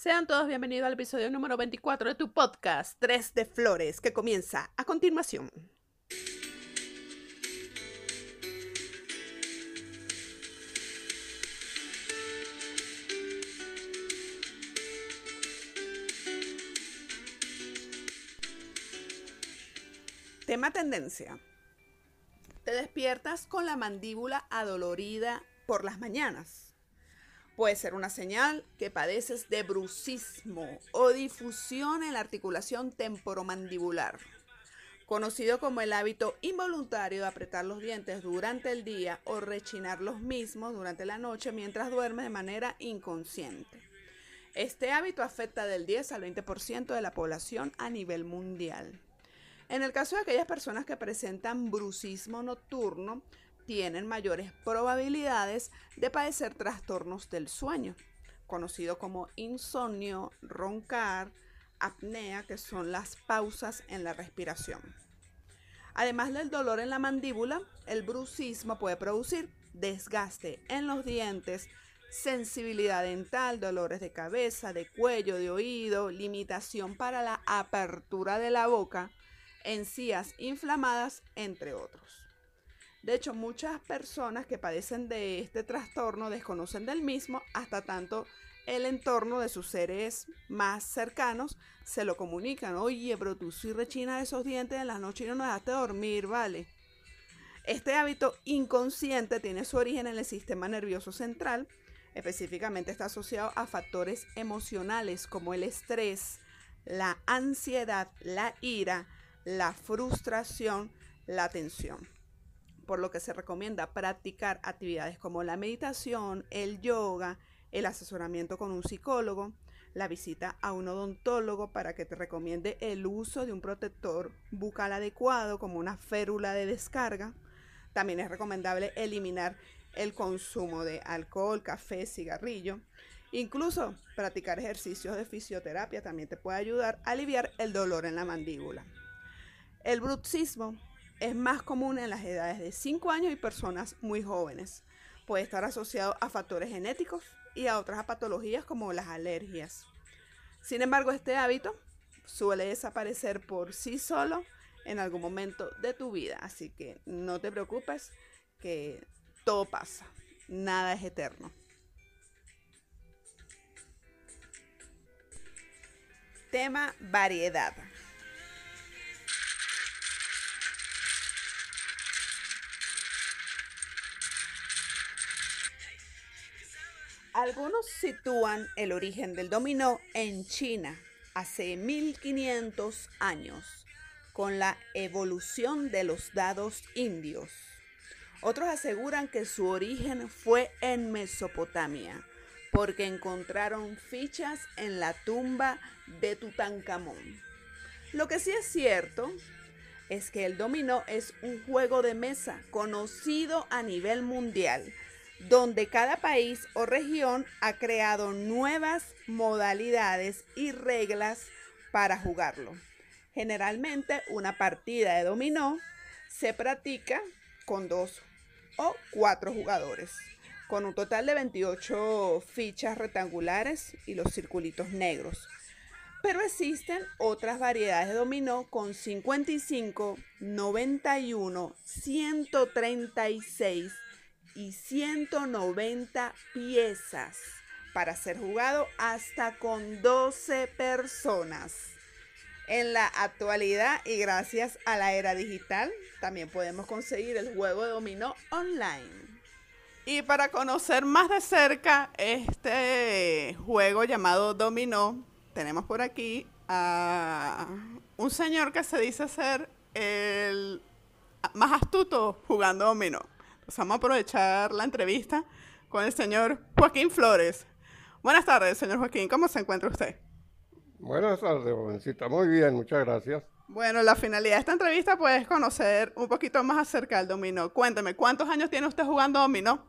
Sean todos bienvenidos al episodio número 24 de tu podcast, Tres de Flores, que comienza a continuación. Tema tendencia. Te despiertas con la mandíbula adolorida por las mañanas. Puede ser una señal que padeces de brucismo o difusión en la articulación temporomandibular, conocido como el hábito involuntario de apretar los dientes durante el día o rechinar los mismos durante la noche mientras duermes de manera inconsciente. Este hábito afecta del 10 al 20% de la población a nivel mundial. En el caso de aquellas personas que presentan brucismo nocturno, tienen mayores probabilidades de padecer trastornos del sueño, conocido como insomnio, roncar, apnea, que son las pausas en la respiración. Además del dolor en la mandíbula, el brucismo puede producir desgaste en los dientes, sensibilidad dental, dolores de cabeza, de cuello, de oído, limitación para la apertura de la boca, encías inflamadas, entre otros. De hecho, muchas personas que padecen de este trastorno desconocen del mismo hasta tanto el entorno de sus seres más cercanos se lo comunican. Oye, pero tú sí rechinas esos dientes en la noche y no nos dejaste dormir, ¿vale? Este hábito inconsciente tiene su origen en el sistema nervioso central. Específicamente está asociado a factores emocionales como el estrés, la ansiedad, la ira, la frustración, la tensión. Por lo que se recomienda practicar actividades como la meditación, el yoga, el asesoramiento con un psicólogo, la visita a un odontólogo para que te recomiende el uso de un protector bucal adecuado como una férula de descarga. También es recomendable eliminar el consumo de alcohol, café, cigarrillo. Incluso practicar ejercicios de fisioterapia también te puede ayudar a aliviar el dolor en la mandíbula. El bruxismo es más común en las edades de 5 años y personas muy jóvenes. Puede estar asociado a factores genéticos y a otras patologías como las alergias. Sin embargo, este hábito suele desaparecer por sí solo en algún momento de tu vida. Así que no te preocupes que todo pasa. Nada es eterno. Tema variedad. Algunos sitúan el origen del dominó en China hace 1500 años, con la evolución de los dados indios. Otros aseguran que su origen fue en Mesopotamia, porque encontraron fichas en la tumba de Tutankamón. Lo que sí es cierto es que el dominó es un juego de mesa conocido a nivel mundial donde cada país o región ha creado nuevas modalidades y reglas para jugarlo. Generalmente una partida de dominó se practica con dos o cuatro jugadores, con un total de 28 fichas rectangulares y los circulitos negros. Pero existen otras variedades de dominó con 55, 91, 136 y 190 piezas para ser jugado hasta con 12 personas. En la actualidad y gracias a la era digital, también podemos conseguir el juego de dominó online. Y para conocer más de cerca este juego llamado dominó, tenemos por aquí a un señor que se dice ser el más astuto jugando dominó vamos a aprovechar la entrevista con el señor Joaquín Flores. Buenas tardes, señor Joaquín. ¿Cómo se encuentra usted? Buenas tardes, jovencita. Muy bien, muchas gracias. Bueno, la finalidad de esta entrevista pues, es conocer un poquito más acerca del dominó. Cuénteme, ¿cuántos años tiene usted jugando dominó?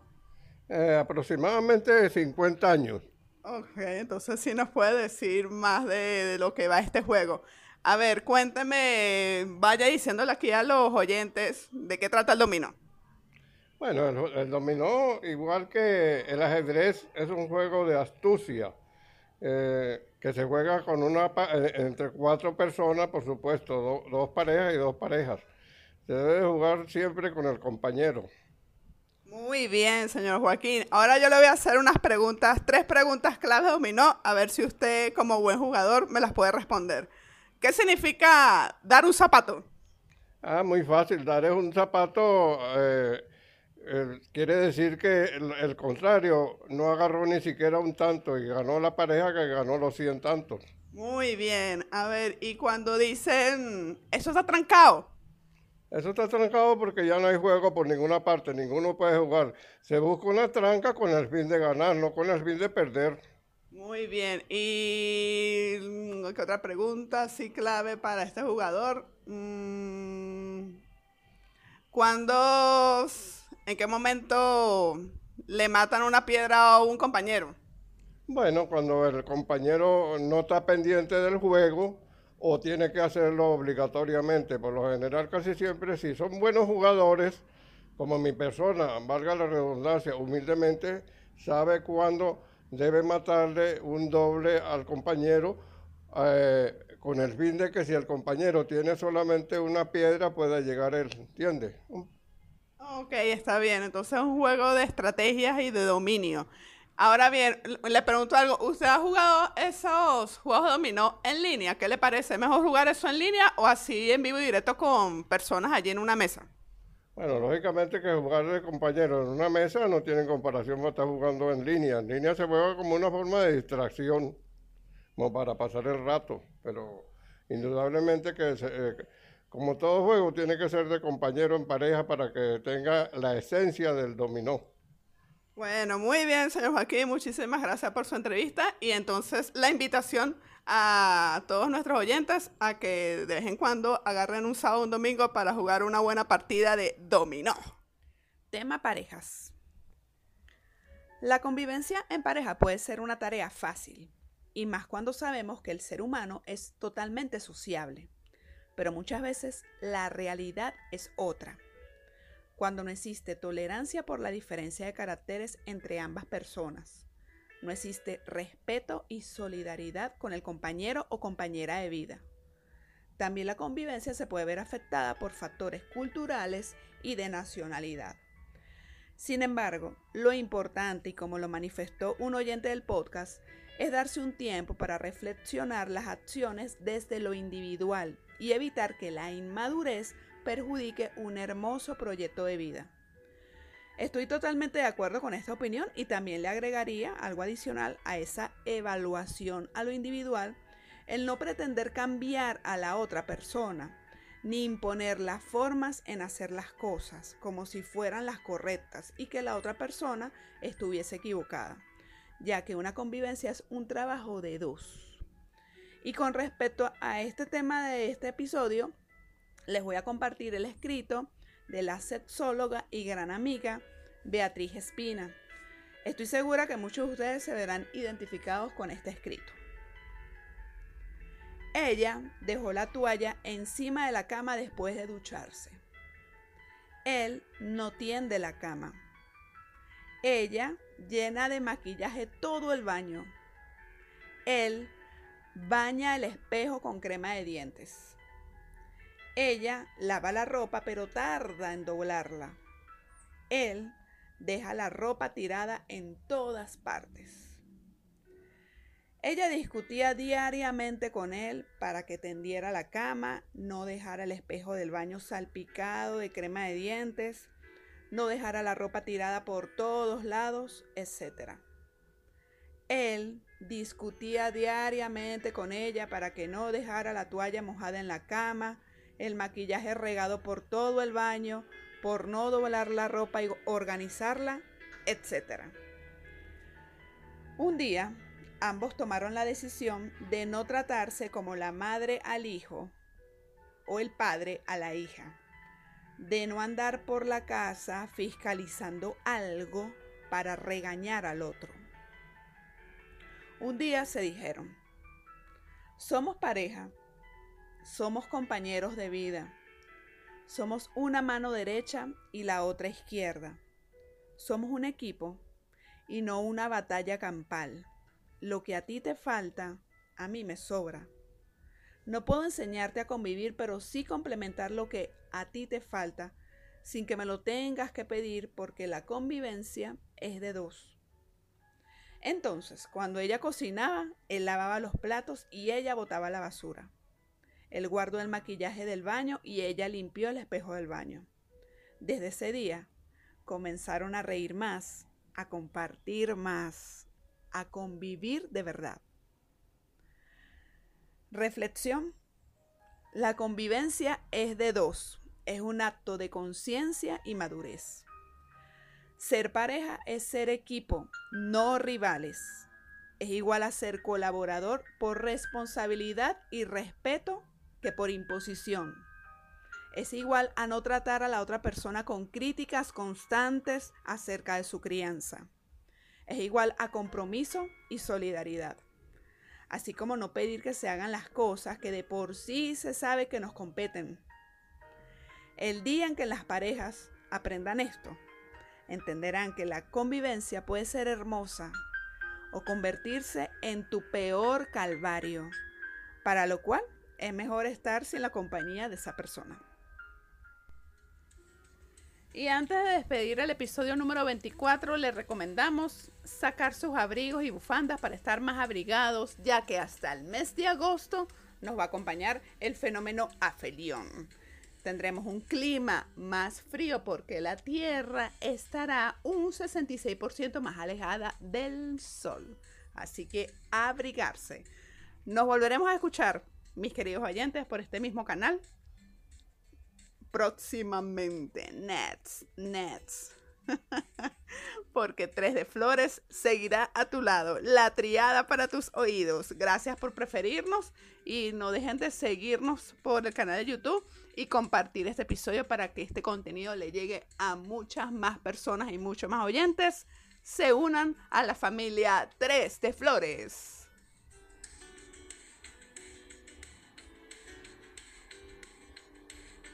Eh, aproximadamente 50 años. Ok, entonces sí nos puede decir más de, de, lo que va este juego. A ver, cuénteme, vaya diciéndole aquí a los oyentes de qué trata el dominó. Bueno, el, dominó, igual que el ajedrez, es un juego de astucia eh, que se juega con una eh, entre cuatro personas, por supuesto, dos parejas y dos parejas. Se debe jugar siempre con el compañero. Muy bien, señor Joaquín. Ahora yo le voy a hacer unas preguntas, tres preguntas clave de dominó, a ver si usted como buen jugador me las puede responder. ¿Qué significa dar un zapato? Ah, muy fácil. Dar es un zapato eh, quiere decir que el, contrario no agarró ni siquiera un tanto y ganó la pareja que ganó los 100 tantos. Muy bien. A ver, y cuando dicen, eso está trancado. Eso está trancado porque ya no hay juego por ninguna parte, ninguno puede jugar. Se busca una tranca con el fin de ganar, no con el fin de perder. Muy bien. ¿Y qué otra pregunta sí clave para este jugador? Mm, ¿Cuándo ¿En qué momento le matan una piedra a un compañero? Bueno, cuando el compañero no está pendiente del juego o tiene que hacerlo obligatoriamente. Por lo general, casi siempre, si son buenos jugadores, como mi persona, valga la redundancia, humildemente, sabe cuándo debe matarle un doble al compañero eh, con el fin de que si el compañero tiene solamente una piedra pueda llegar él, ¿entiende? Ok, está bien. Entonces es un juego de estrategias y de dominio. Ahora bien, le pregunto algo. ¿Usted ha jugado esos juegos de dominó en línea? ¿Qué le parece? ¿Mejor jugar eso en línea o así en vivo y directo con personas allí en una mesa? Bueno, lógicamente que jugar de compañeros en una mesa no tiene comparación con estar jugando en línea. En línea se juega como una forma de distracción, como para pasar el rato, pero indudablemente que eh, como todo juego, tiene que ser de compañero en pareja para que tenga la esencia del dominó. Bueno, muy bien, señor Joaquín. Muchísimas gracias por su entrevista. Y entonces la invitación a todos nuestros oyentes a que de vez en cuando agarren un sábado o un domingo para jugar una buena partida de dominó. Tema parejas. La convivencia en pareja puede ser una tarea fácil, y más cuando sabemos que el ser humano es totalmente sociable pero muchas veces la realidad es otra. Cuando no existe tolerancia por la diferencia de caracteres entre ambas personas, no existe respeto y solidaridad con el compañero o compañera de vida. También la convivencia se puede ver afectada por factores culturales y de nacionalidad. Sin embargo, lo importante y como lo manifestó un oyente del podcast, es darse un tiempo para reflexionar las acciones desde lo individual y evitar que la inmadurez perjudique un hermoso proyecto de vida. Estoy totalmente de acuerdo con esta opinión y también le agregaría algo adicional a esa evaluación a lo individual, el no pretender cambiar a la otra persona, ni imponer las formas en hacer las cosas como si fueran las correctas y que la otra persona estuviese equivocada, ya que una convivencia es un trabajo de dos. Y con respecto a este tema de este episodio, les voy a compartir el escrito de la sexóloga y gran amiga Beatriz Espina. Estoy segura que muchos de ustedes se verán identificados con este escrito. Ella dejó la toalla encima de la cama después de ducharse. Él no tiende la cama. Ella llena de maquillaje todo el baño. Él Baña el espejo con crema de dientes. Ella lava la ropa pero tarda en doblarla. Él deja la ropa tirada en todas partes. Ella discutía diariamente con él para que tendiera la cama, no dejara el espejo del baño salpicado de crema de dientes, no dejara la ropa tirada por todos lados, etc. Él discutía diariamente con ella para que no dejara la toalla mojada en la cama, el maquillaje regado por todo el baño, por no doblar la ropa y organizarla, etc. Un día, ambos tomaron la decisión de no tratarse como la madre al hijo o el padre a la hija, de no andar por la casa fiscalizando algo para regañar al otro. Un día se dijeron, somos pareja, somos compañeros de vida, somos una mano derecha y la otra izquierda, somos un equipo y no una batalla campal. Lo que a ti te falta, a mí me sobra. No puedo enseñarte a convivir, pero sí complementar lo que a ti te falta, sin que me lo tengas que pedir, porque la convivencia es de dos. Entonces, cuando ella cocinaba, él lavaba los platos y ella botaba la basura. Él guardó el maquillaje del baño y ella limpió el espejo del baño. Desde ese día, comenzaron a reír más, a compartir más, a convivir de verdad. Reflexión. La convivencia es de dos, es un acto de conciencia y madurez. Ser pareja es ser equipo, no rivales. Es igual a ser colaborador por responsabilidad y respeto que por imposición. Es igual a no tratar a la otra persona con críticas constantes acerca de su crianza. Es igual a compromiso y solidaridad así como no pedir que se hagan las cosas que de por sí se sabe que nos competen. El día en que las parejas aprendan esto, entenderán que la convivencia puede ser hermosa o convertirse en tu peor calvario, para lo cual es mejor estar sin la compañía de esa persona. Y antes de despedir el episodio número 24, les recomendamos sacar sus abrigos y bufandas para estar más abrigados, ya que hasta el mes de agosto nos va a acompañar el fenómeno afelión. Tendremos un clima más frío porque la Tierra estará un 66% más alejada del Sol. Así que abrigarse. Nos volveremos a escuchar, mis queridos oyentes, por este mismo canal próximamente. Nets, Nets. Porque Tres de Flores seguirá a tu lado, la triada para tus oídos. Gracias por preferirnos y no dejen de seguirnos por el canal de YouTube y compartir este episodio para que este contenido le llegue a muchas más personas y muchos más oyentes. Se unan a la familia Tres de Flores.